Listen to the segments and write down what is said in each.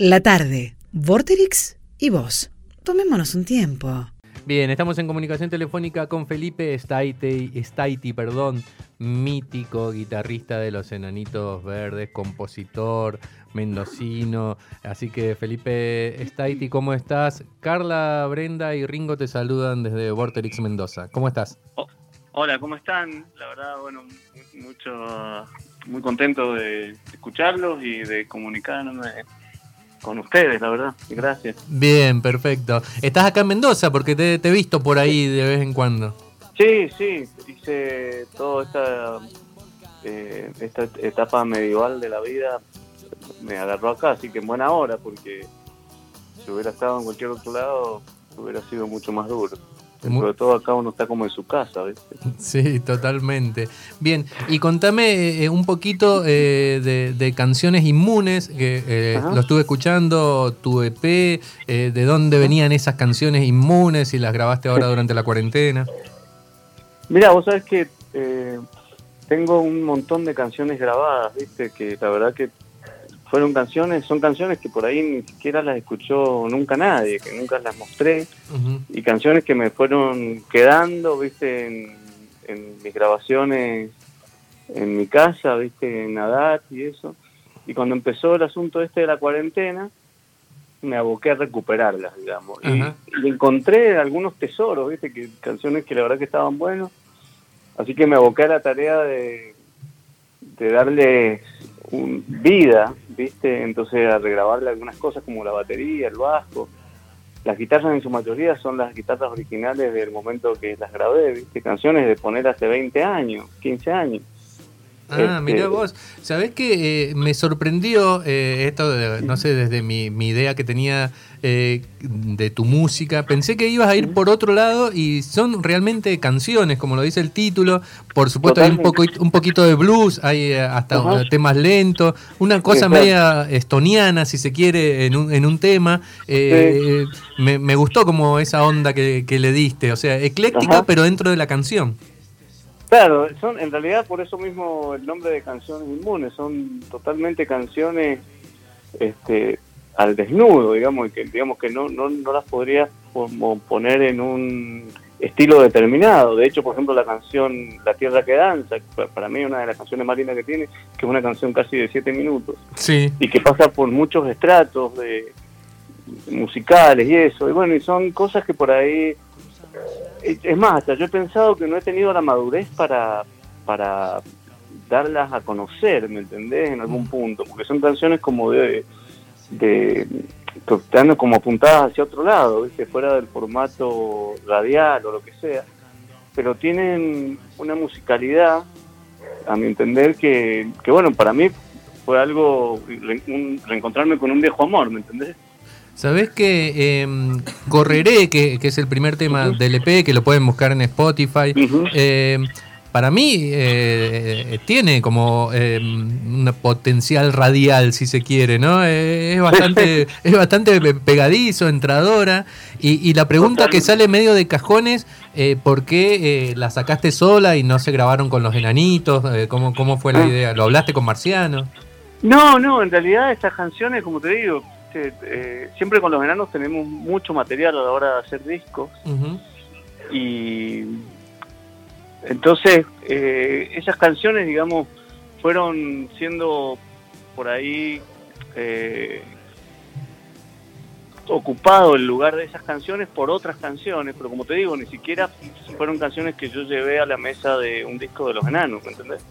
La tarde, Vorterix y vos. Tomémonos un tiempo. Bien, estamos en comunicación telefónica con Felipe Staiti, Staiti, perdón, mítico guitarrista de los Enanitos Verdes, compositor, mendocino. Así que Felipe Staiti, ¿cómo estás? Carla, Brenda y Ringo te saludan desde Vorterix Mendoza. ¿Cómo estás? Oh, hola, ¿cómo están? La verdad, bueno, mucho, muy contento de escucharlos y de comunicarme con ustedes, la verdad. Gracias. Bien, perfecto. Estás acá en Mendoza porque te, he visto por ahí de vez en cuando. Sí, sí, hice toda esta, eh, esta etapa medieval de la vida, me agarró acá, así que en buena hora, porque si hubiera estado en cualquier otro lado, hubiera sido mucho más duro. Sobre todo acá uno está como en su casa, ¿viste? Sí, totalmente. Bien, y contame eh, un poquito eh, de, canciones inmunes, que eh, lo estuve escuchando, tu EP, de dónde venían esas canciones inmunes y las grabaste ahora durante la cuarentena. Mira, vos sabés que tengo un montón de canciones grabadas, ¿viste? Que la verdad que fueron canciones, son canciones que por ahí ni siquiera las escuchó nunca nadie, que nunca las mostré, y canciones que me fueron quedando, viste, en, mis grabaciones en mi casa, viste, en Adat y eso. Y cuando empezó el asunto este de la cuarentena, me aboqué a recuperarlas, digamos. Y, encontré algunos tesoros, viste, que canciones que la verdad que estaban buenos. Así que me aboqué a la tarea de, de darles un, vida, ¿viste? Entonces a regrabarle algunas cosas como la batería, el bajo. Las guitarras en su mayoría son las guitarras originales del momento que las grabé, ¿viste? Canciones de poner hace 20 años, 15 años. Ah, mira este, vos, sabés que eh, me sorprendió eh, esto, no sé, desde mi, idea que tenía eh, de tu música, pensé que ibas a ir por otro lado y son realmente canciones, como lo dice el título, por supuesto hay un, poco, un poquito de blues, hay hasta temas lentos, una cosa media estoniana, si se quiere, en un, en un tema, me, me, gustó como esa onda que, que le diste, o sea, ecléctica pero dentro de la canción. Claro, son en realidad por eso mismo el nombre de canciones inmunes, son totalmente canciones este, al desnudo, digamos, y que digamos que no, no, no las podrías poner en un estilo determinado. De hecho, por ejemplo, la canción La Tierra que Danza, para mí es una de las canciones más lindas que tiene, que es una canción casi de siete minutos, sí. y que pasa por muchos estratos de musicales y eso, y bueno, y son cosas que por ahí es más, hasta yo he pensado que no he tenido la madurez para, para darlas a conocer, ¿me entendés? En algún mm. punto, porque son canciones como de, de que están como apuntadas hacia otro lado, ¿viste? fuera del formato radial o lo que sea, pero tienen una musicalidad, a mi entender, que, que bueno, para mí fue algo, reencontrarme con un viejo amor, ¿me entendés? Sabes que em, Correré, que, es el primer tema del EP, que lo pueden buscar en Spotify, em, para mí eh, tiene como em, un potencial radial, si se quiere, ¿no? Eh, es bastante, es bastante pegadizo, entradora. Y, la pregunta que sale medio de cajones, eh, ¿por qué la sacaste sola y no se grabaron con los enanitos? ¿cómo, ¿Cómo fue la ah. idea? ¿Lo hablaste con Marciano? No, no, en realidad estas canciones, como te digo, eh, siempre con los enanos tenemos mucho material a la hora de hacer discos. Y entonces eh, esas canciones, digamos, fueron siendo por ahí eh, ocupado el lugar de esas canciones por otras canciones, pero como te digo, ni siquiera fueron canciones que yo llevé a la mesa de un disco de los enanos, ¿entendés?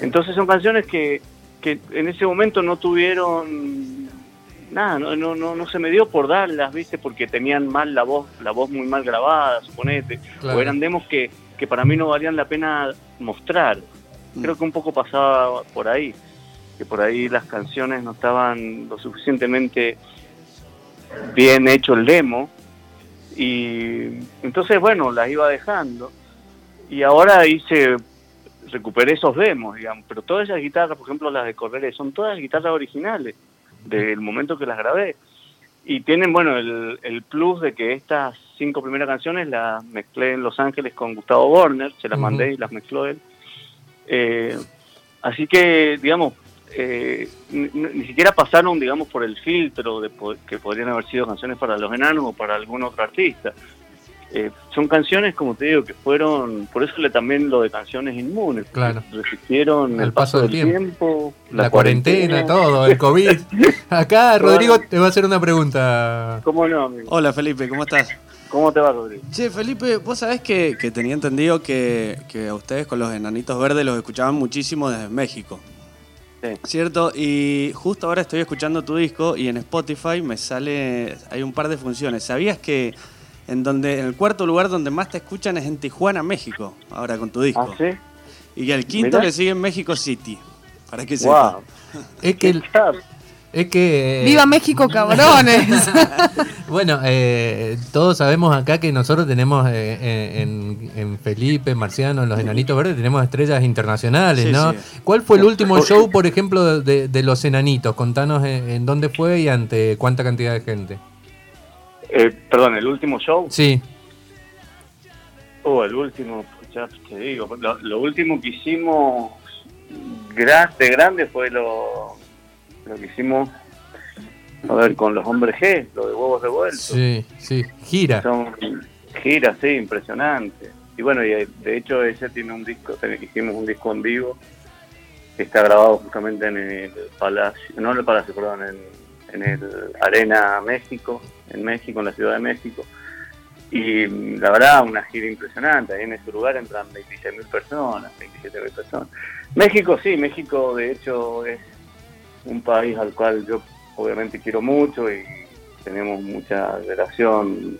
Entonces son canciones que, que en ese momento no tuvieron nada, no, no, no, no se me dio por darlas, ¿viste? Porque tenían mal la voz, la voz muy mal grabada, suponete, o eran demos que, que para mí no valían la pena mostrar. Mm. Creo que un poco pasaba por ahí, que por ahí las canciones no estaban lo suficientemente bien hecho el demo, y entonces, bueno, las iba dejando, y ahora hice recuperé esos demos, digamos, pero todas esas guitarras, por ejemplo las de Correre, son todas guitarras originales del momento que las grabé. Y tienen, bueno, el, el, plus de que estas cinco primeras canciones las mezclé en Los Ángeles con Gustavo Warner, se las mandé y las mezcló él. Eh, así que, digamos, eh, ni, ni siquiera pasaron, digamos, por el filtro de po- que podrían haber sido canciones para los enanos o para algún otro artista. Eh, son canciones, como te digo, que fueron, por eso le también lo de canciones inmunes, Claro. resistieron El el paso del tiempo, La, cuarentena, todo, el COVID. Acá Rodrigo te va a hacer una pregunta. ¿Cómo no, amigo? Hola Felipe, ¿cómo estás? ¿Cómo te va, Rodrigo? Che, Felipe, vos sabés que, que tenía entendido que, que a ustedes con los enanitos verdes los escuchaban muchísimo desde México. Sí. ¿Cierto? Y justo ahora estoy escuchando tu disco y en Spotify me sale. Hay un par de funciones. ¿Sabías que en donde en el cuarto lugar donde más te escuchan es en Tijuana, México? Ahora con tu disco. ¿Ah, sí? Y que el quinto Mirá. le sigue en México City. Para que Wow. Es que, el- es que eh, ¡Viva México, cabrones! Bueno, eh, todos sabemos acá que nosotros tenemos eh, eh, en, en Felipe, Marciano, en los Enanitos Verdes, tenemos estrellas internacionales, Sí, ¿no? sí. ¿Cuál fue el último show, por ejemplo, de, de los Enanitos? Contanos en, en dónde fue y ante cuánta cantidad de gente. Eh, perdón, el último show. Sí, Oh, el último, pues ya te digo, lo, lo último que hicimos gra- de grande fue lo, lo que hicimos, a ver, con los hombres G, lo de huevos revueltos. sí, sí. Gira. Son giras, sí, impresionantes. Y bueno, y eh, de hecho ese tiene un disco, ten- hicimos un disco en vivo, que está grabado justamente en el Palacio, no en el Palacio, perdón, en, en el Arena México, en México, en la Ciudad de México. Y mm, la verdad, una gira impresionante. Ahí en ese lugar entran 26.000 personas, 27.000 personas. México, sí, México de hecho es un país al cual yo obviamente quiero mucho y tenemos mucha relación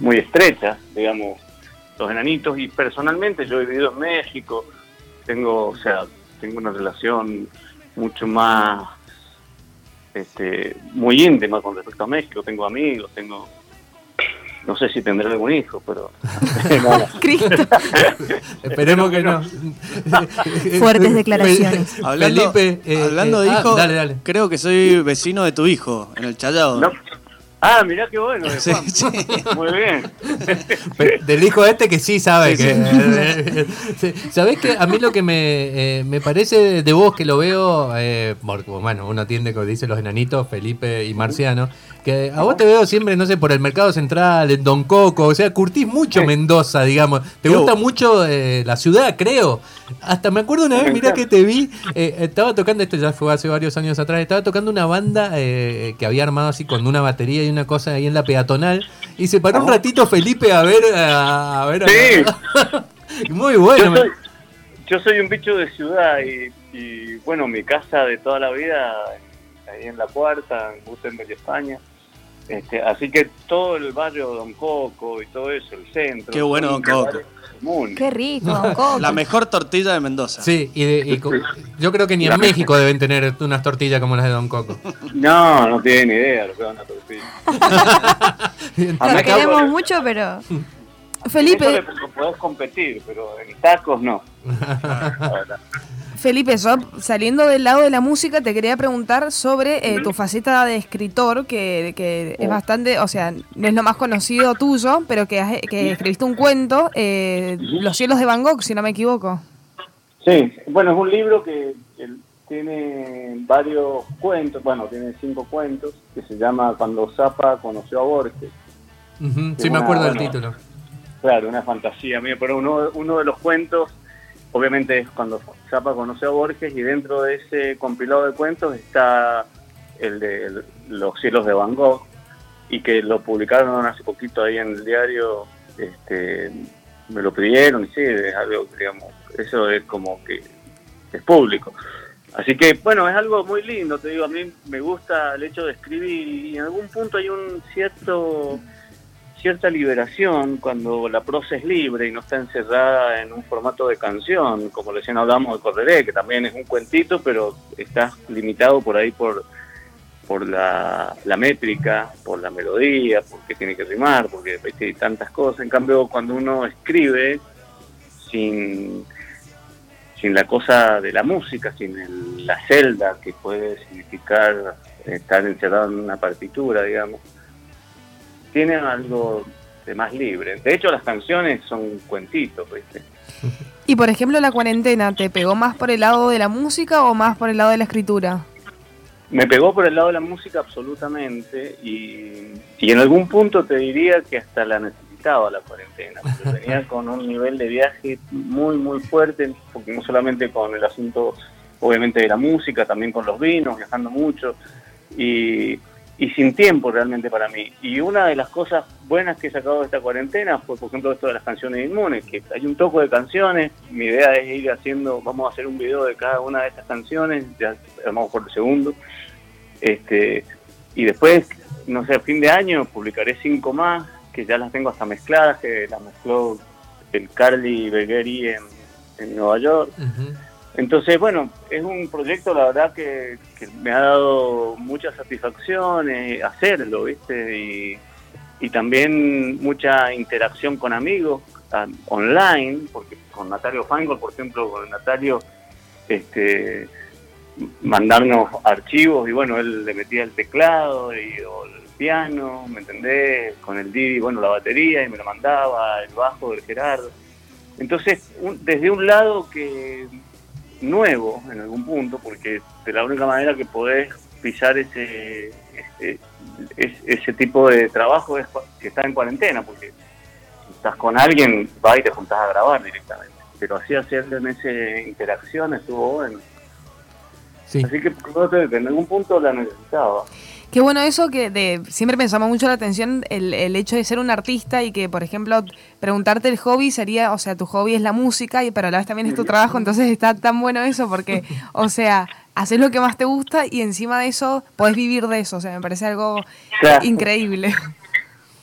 muy estrecha, digamos, los enanitos. Y personalmente yo he vivido en México, tengo, o sea, tengo una relación mucho más, este, muy íntima con respecto a México. Tengo amigos, tengo no sé si tendré algún hijo, pero... Cristo. Esperemos que no. Fuertes declaraciones. Hablando, Felipe, eh, hablando eh, de ah, hijos, dale, dale. creo que soy vecino de tu hijo, en el Challado. No. Ah, mirá qué bueno. Sí, sí. Muy bien. Pe- Del hijo este que sí sabe Sí, que. ¿Sabés que A mí lo que me, eh, me parece de vos que lo veo. Eh, bueno, uno atiende, como dicen los enanitos, Felipe y Marciano. Que a vos te veo siempre, no sé, por el mercado central, en Don Coco. O sea, curtís mucho Mendoza, digamos. Te gusta mucho eh, la ciudad, creo. Hasta me acuerdo una vez, mirá que te vi. eh, estaba tocando, esto ya fue hace varios años atrás. Estaba tocando una banda eh, que había armado así con una batería y una cosa ahí en la peatonal. Y se paró un ratito Felipe a ver. A, ver Sí. Muy bueno. Yo soy, yo soy un bicho de ciudad y, y, bueno, mi casa de toda la vida, ahí en La Cuarta, en Gutenberg, España. Este, así que todo el barrio de Don Coco y todo eso, el centro. Qué bueno, Don Coco. Qué rico, Don Coco. La mejor tortilla de Mendoza. Sí, y, de- y co- yo creo que ni en México deben tener unas tortillas como las de Don Coco. No, no tienen ni idea lo que van a tortilla. Lo queremos por- mucho, pero. En eso Felipe, le podés competir, pero en tacos no. Felipe, yo saliendo del lado de la música te quería preguntar sobre eh, tu faceta de escritor, que, que es bastante, o sea, no es lo más conocido tuyo, pero que, has- que escribiste un cuento, eh, Los cielos de Van Gogh, si no me equivoco. Sí, bueno, es un libro que, que tiene varios cuentos, bueno, tiene cinco cuentos, que se llama Cuando Zapa conoció a Borges. Ujú, Sí, me acuerdo del Bueno. título. Claro, una fantasía mía, pero uno, uno de los cuentos, obviamente es cuando Zapa conoció a Borges y dentro de ese compilado de cuentos está el de Los cielos de Van Gogh y que lo publicaron hace poquito ahí en el diario, este, me lo pidieron y sí, es digamos, eso es como que es público. Así que, bueno, es algo muy lindo, te digo, a mí me gusta el hecho de escribir y en algún punto hay un cierto cierta liberación cuando la prosa es libre y no está encerrada en un formato de canción, como recién hablamos de Correré, que también es un cuentito, pero está limitado por ahí por, por la, la métrica, por la melodía, porque tiene que rimar, porque hay tantas cosas. En cambio, cuando uno escribe sin, sin la cosa de la música, sin el- la celda que puede significar estar encerrado en una partitura, digamos, tienen algo de más libre. De hecho, las canciones son cuentitos, ¿viste? Y por ejemplo, la cuarentena, ¿te pegó más por el lado de la música o más por el lado de la escritura? Me pegó por el lado de la música absolutamente y, y en algún punto te diría que hasta la necesitaba la cuarentena, porque venía con un nivel de viaje muy, muy fuerte, porque no solamente con el asunto, obviamente, de la música, también con los vinos, viajando mucho. Y, y sin tiempo realmente para mí. Y una de las cosas buenas que he sacado de esta cuarentena fue, por ejemplo, esto de las canciones inmunes, que hay un toco de canciones, mi idea es ir haciendo, vamos a hacer un video de cada una de estas canciones, ya vamos por el segundo, este, y después, no sé, a fin de año publicaré cinco más, que ya las tengo hasta mezcladas, que las mezcló el Carly Begueri en, en Nueva York. Entonces, bueno, es un proyecto, la verdad, que, me ha dado mucha satisfacción hacerlo, ¿viste? Y, también mucha interacción con amigos online, porque con Natalio Fangol, por ejemplo, con Natalio, este, mandarnos archivos y bueno, él le metía el teclado y el piano, ¿me entendés? Con el Didi, bueno, la batería y me lo mandaba, el bajo del Gerardo. Entonces, desde un lado que nuevo en algún punto, porque de la única manera que podés pisar ese, ese, ese tipo de trabajo es que estás en cuarentena, porque si estás con alguien, vas y te juntás a grabar directamente. Pero así hacerlo en esa interacción estuvo bueno. Así que en algún punto la necesitaba. Qué bueno eso que de, siempre me mucho la atención el, el, hecho de ser un artista y que, por ejemplo, preguntarte el hobby sería, o sea, tu hobby es la música, y pero a la vez también es tu trabajo, entonces está tan bueno eso porque, o sea, haces lo que más te gusta y encima de eso podés vivir de eso, o sea, me parece algo increíble.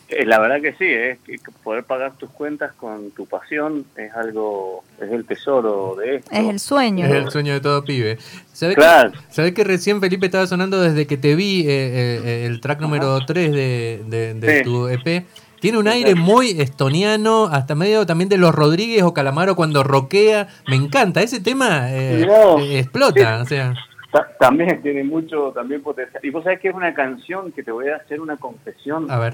Eh, la verdad que sí, es que poder pagar tus cuentas con tu pasión es algo, es el tesoro de esto. Es el sueño. Es el sueño de todo pibe. ¿Sabés, claro. que, ¿sabés que recién Felipe estaba sonando desde que te vi eh, eh, el track número 3 de, tu EP? Tiene un aire muy estoniano, hasta medio también de los Rodríguez o Calamaro cuando roquea. Me encanta, ese tema explota. O sea. También tiene mucho también potencial. Y vos sabés que es una canción que te voy a hacer una confesión. A ver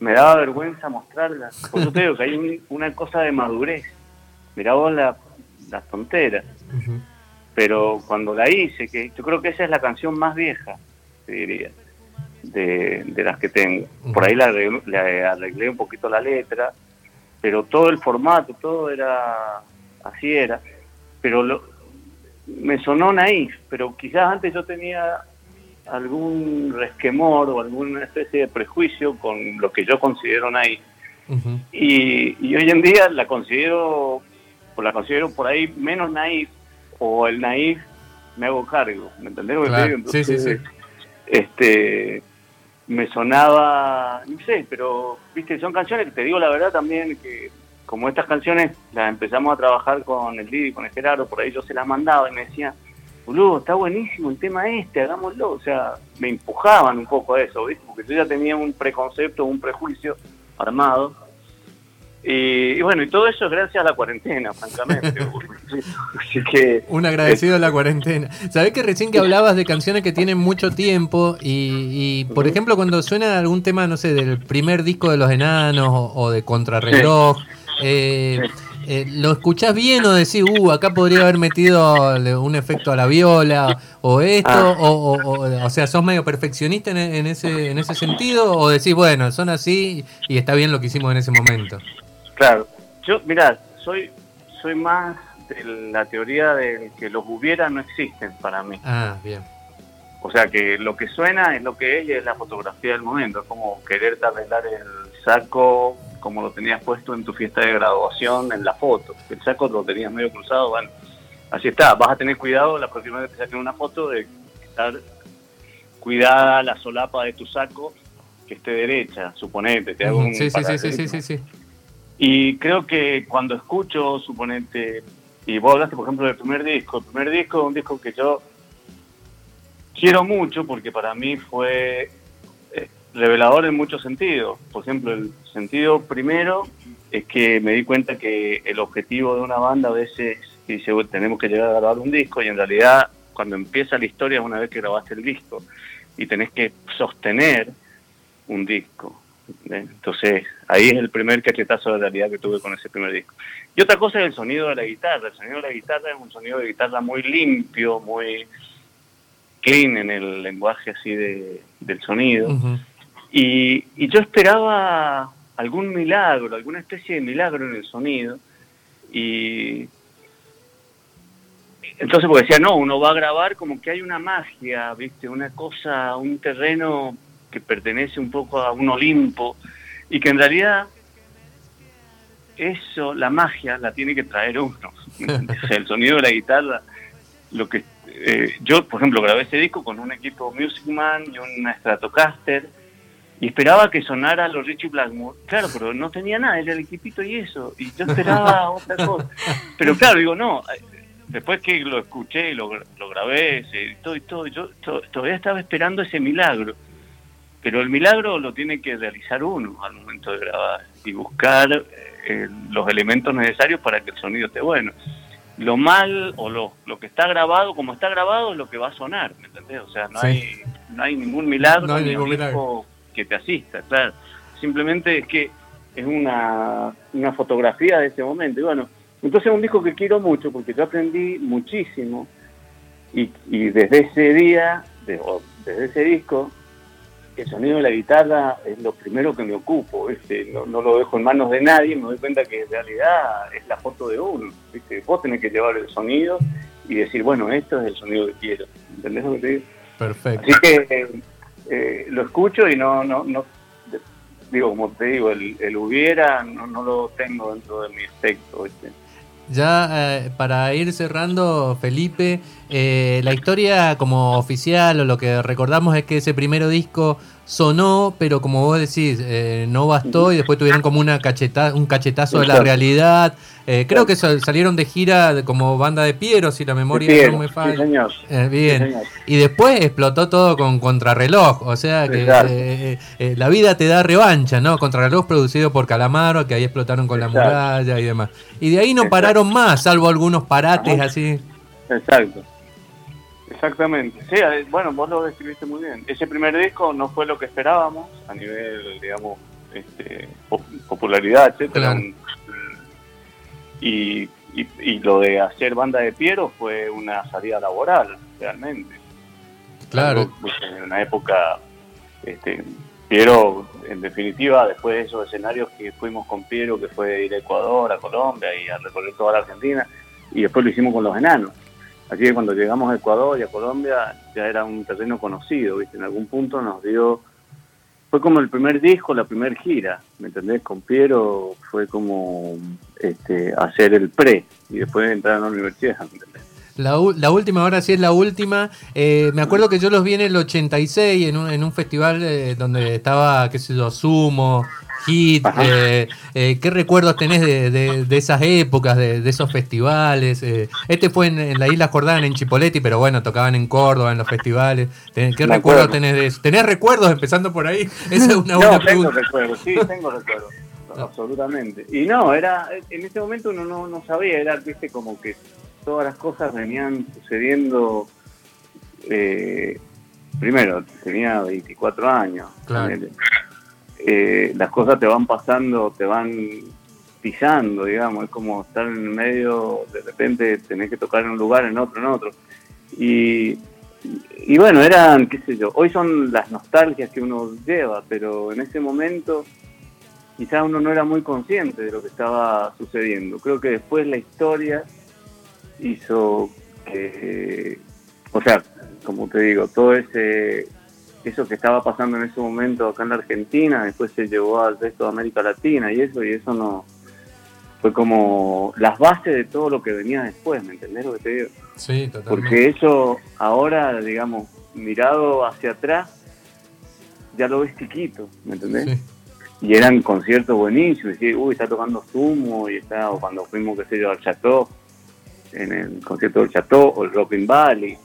me daba vergüenza mostrarla. Por eso te digo que hay una cosa de madurez. Mirá vos la, las tonteras. Pero cuando la hice, que yo creo que esa es la canción más vieja, te diría, de, las que tengo. Por ahí le arreglé, un poquito la letra, pero todo el formato, todo era, así era. Pero lo, me sonó naif, pero quizás antes yo tenía algún resquemor o alguna especie de prejuicio con lo que yo considero naif. y, hoy en día la considero, la considero por ahí menos naif, o el naif me hago cargo, ¿me entendés? sí, sí, sí. Este, me sonaba, no sé, pero, viste, son canciones que te digo la verdad también que como estas canciones las empezamos a trabajar con el Didi, con el Gerardo, por ahí yo se las mandaba y me decían, boludo, está buenísimo el tema este, hagámoslo. O sea, me empujaban un poco a eso, ¿viste? Porque yo ya tenía un preconcepto, un prejuicio armado. Y, bueno, y todo eso es gracias a la cuarentena, francamente. Así que, un agradecido a la cuarentena. Sabés que recién que hablabas de canciones que tienen mucho tiempo y, por ejemplo, cuando suena algún tema, no sé, del primer disco de Los Enanos o, de Contrarreloj, eh, eh, ¿lo escuchás bien o decís, uh, acá podría haber metido un efecto a la viola o esto? Ah. O, o, o, sea, ¿sos medio perfeccionista en, ese, en ese sentido? ¿O decís, bueno, son así y está bien lo que hicimos en ese momento? Claro, yo, mirá, soy, soy más de la teoría de que los hubiera no existen para mí. Ah, bien. O sea, que lo que suena es lo que es y es la fotografía del momento. Es como querer arreglar el saco como lo tenías puesto en tu fiesta de graduación en la foto. El saco lo tenías medio cruzado, bueno, así está. Vas a tener cuidado la próxima vez que te saquen una foto de estar cuidada la solapa de tu saco que esté derecha, suponete. Te hago un sí, sí, sí, sí, sí, sí. Y creo que cuando escucho, suponete, y vos hablaste, por ejemplo, del primer disco. El primer disco es un disco que yo quiero mucho porque para mí fue revelador en muchos sentidos. Por ejemplo, el sentido primero es que me di cuenta que el objetivo de una banda a veces dice, tenemos que llegar a grabar un disco y en realidad cuando empieza la historia es una vez que grabaste el disco y tenés que sostener un disco. Entonces, ahí es el primer cachetazo de realidad que tuve con ese primer disco. Y otra cosa es el sonido de la guitarra. El sonido de la guitarra es un sonido de guitarra muy limpio, muy clean en el lenguaje así de, del sonido. y, y yo esperaba algún milagro, alguna especie de milagro en el sonido. Y entonces porque decía, no, uno va a grabar como que hay una magia, ¿viste? Una cosa, un terreno que pertenece un poco a un Olimpo y que en realidad eso, la magia, la tiene que traer uno. el sonido de la guitarra, lo que eh, yo, por ejemplo, grabé ese disco con un equipo Music Man y una Stratocaster y esperaba que sonara los Richie Blackmore. Claro, pero no tenía nada, era el equipito y eso. Y yo esperaba otra cosa. Pero claro, digo, no. Después que lo escuché y lo, lo grabé, se editó y todo, yo todavía estaba esperando ese milagro. Pero el milagro lo tiene que realizar uno al momento de grabar y buscar eh, los elementos necesarios para que el sonido esté bueno. Lo mal o lo, lo que está grabado, como está grabado, es lo que va a sonar, ¿me entendés? O sea, no, hay, no hay ningún milagro, no hay ningún milagro que te asista, claro. Simplemente es que es una, una fotografía de ese momento. Y bueno, entonces es un disco que quiero mucho porque yo aprendí muchísimo y, y desde ese día, desde ese disco, el sonido de la guitarra es lo primero que me ocupo, No, no, lo dejo en manos de nadie, me doy cuenta que en realidad es la foto de uno, ¿viste? Vos tenés que llevar el sonido y decir, bueno, esto es el sonido que quiero, ¿entendés lo que te digo? Perfecto. Así que eh, lo escucho y no, no, no, digo, como te digo, el, hubiera no, no, lo tengo dentro de mi espectro. Ya eh, para ir cerrando, Felipe, eh, la historia como oficial o lo que recordamos es que ese primer disco sonó, pero como vos decís, eh, no bastó y después tuvieron como una cacheta, un cachetazo de la realidad. Eh, creo que salieron de gira como banda de Piero, si la memoria no me falla. Bien. y después explotó todo con Contrarreloj, o sea que la vida te da revancha, ¿no? Contrarreloj producido por Calamaro, que ahí explotaron con la muralla y demás. Y de ahí no pararon más, salvo algunos parates así. Exacto. Exactamente. Sí, bueno, vos lo describiste muy bien. Ese primer disco no fue lo que esperábamos a nivel, digamos, este, popularidad, etcétera. Y, y, lo de hacer banda de Piero fue una salida laboral, realmente. Claro. En una época, este, Piero, en definitiva, después de esos escenarios que fuimos con Piero, que fue ir a Ecuador, a Colombia y a recorrer toda la Argentina, y después lo hicimos con los enanos Así que cuando llegamos a Ecuador y a Colombia ya era un terreno conocido, ¿viste? En algún punto nos dio... Fue como el primer disco, la primera gira, ¿me entendés? Con Piero fue como este, hacer el pre y después entrar a la universidad, ¿me entendés? La, la, última, ahora sí es la última. Eh, me acuerdo que yo los vi en el 86 en un, en un festival eh, donde estaba, qué sé yo, Sumo, Hit. Eh, eh, ¿Qué recuerdos tenés de, de, esas épocas, de, esos festivales? Eh, este fue en, la isla Jordán, en Chipoleti, pero bueno, tocaban en Córdoba, en los festivales. ¿Qué recuerdos tenés de eso? ¿Tenés recuerdos empezando por ahí? Esa es una buena no, tengo recuerdos, sí, tengo recuerdos. Absolutamente. Y no, era en ese momento uno no, no sabía, era, viste, como que todas las cosas venían sucediendo. primero, tenía 24 años. Claro. Eh, las cosas te van pasando, te van pisando, digamos, es como estar en medio, de repente tenés que tocar en un lugar, en otro, en otro. Y, y bueno, eran, qué sé yo, hoy son las nostalgias que uno lleva, pero en ese momento quizás uno no era muy consciente de lo que estaba sucediendo. Creo que después la historia hizo que, o sea, como te digo, todo ese eso que estaba pasando en ese momento acá en la Argentina, después se llevó al resto de América Latina y eso, y eso no fue como las bases de todo lo que venía después, ¿me entendés lo que te digo? Sí, totalmente. Porque eso ahora, digamos, mirado hacia atrás, ya lo ves chiquito, ¿me entendés? Y eran conciertos buenísimos, y uy, está tocando Sumo, y está, o cuando fuimos, qué sé yo, al Chateau, en el concierto del Chateau, o el Rockin' Valley,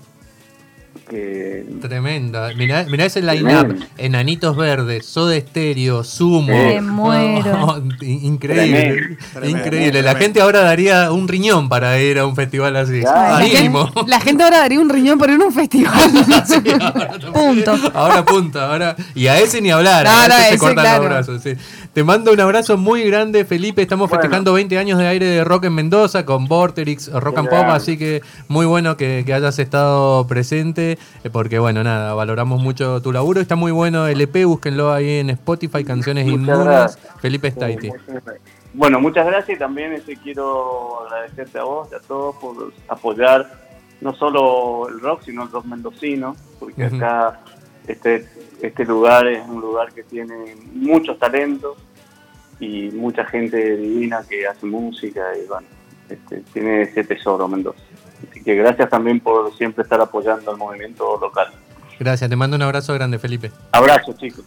que Tremenda. Mirá, mirá ese line-up. Enanitos Verdes, Soda Estéreo, Sumo. Me muero. increíble. Tremendo. Increíble. La gente ahora daría un riñón para ir a un festival así. Claro. La gente, la gente ahora daría un riñón por ir a un festival. Punto. Ahora punto, ahora. Y a ese ni hablar, No, a no, ese se ese, cortan claro. los brazos. sí. Te mando un abrazo muy grande, Felipe. Estamos Bueno. festejando 20 años de aire de rock en Mendoza con Vorterix Rock and Pop, así que muy bueno que, que hayas estado presente, eh, porque bueno, nada, valoramos mucho tu laburo. Está muy bueno el EP, búsquenlo ahí en Spotify, Canciones gracias. Felipe Staiti. Bueno, muchas gracias y también este, quiero agradecerte a vos y a todos por apoyar no solo el rock, sino el rock mendocino, porque Ujú. acá este, este lugar es un lugar que tiene muchos talentos y mucha gente divina que hace música y bueno, este, tiene ese tesoro Mendoza. Así que gracias también por siempre estar apoyando al movimiento local. Gracias, te mando un abrazo grande, Felipe. Abrazo chicos.